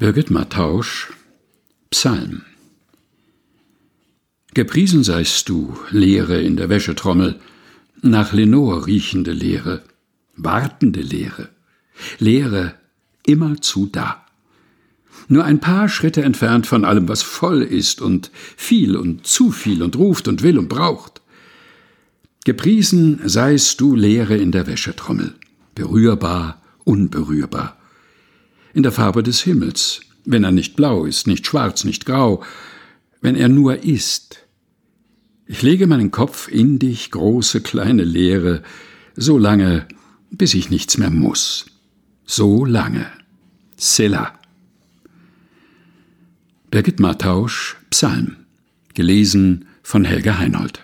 Birgit Mattausch Psalm Gepriesen seist du, Leere in der Wäschetrommel, nach Lenore riechende Leere, wartende Leere, Leere immerzu da. Nur ein paar Schritte entfernt von allem, was voll ist und viel und zu viel und ruft und will und braucht. Gepriesen seist du, Leere in der Wäschetrommel, berührbar, unberührbar in der Farbe des Himmels, wenn er nicht blau ist, nicht schwarz, nicht grau, wenn er nur ist. Ich lege meinen Kopf in dich, große kleine Leere, so lange, bis ich nichts mehr muss. So lange. Selah. Birgit Mattausch, Psalm. Gelesen von Helga Heinold.